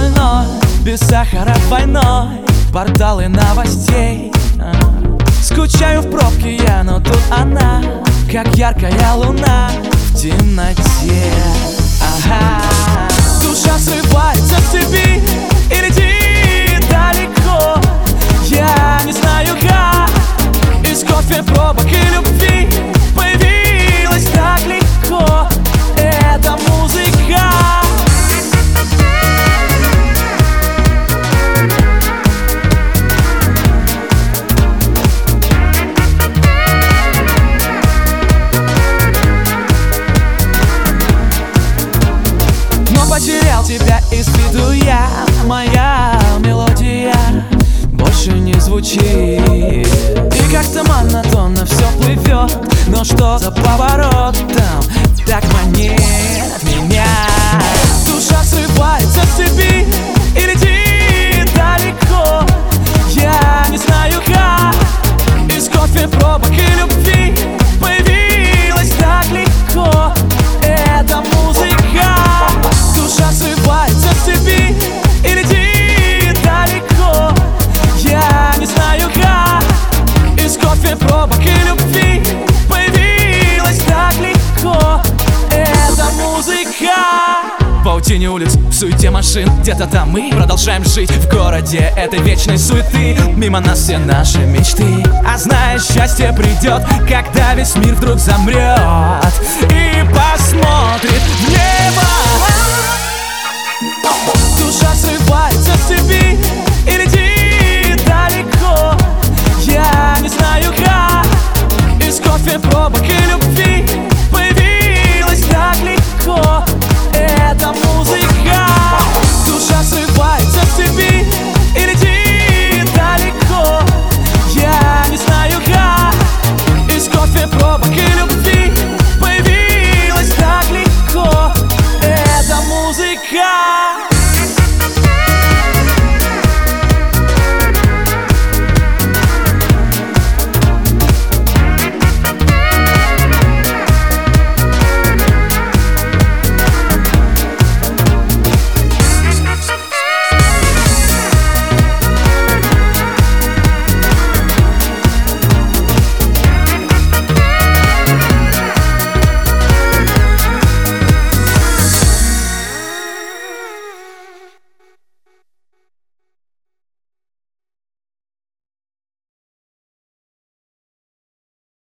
начнется в 7.00 Без сахара двойной Порталы новостей. Скучаю в пробке я, но тут она Как яркая луна в темноте Ага из виду я Моя мелодия больше не звучит. И как-то монотонно все плывет Но что за поворот там так манит паутине улиц, в суете машин. Где-то там мы продолжаем жить В городе этой вечной суеты. Мимо нас все наши мечты. А знаешь, счастье придет Когда весь мир вдруг замрет И посмотрит в небо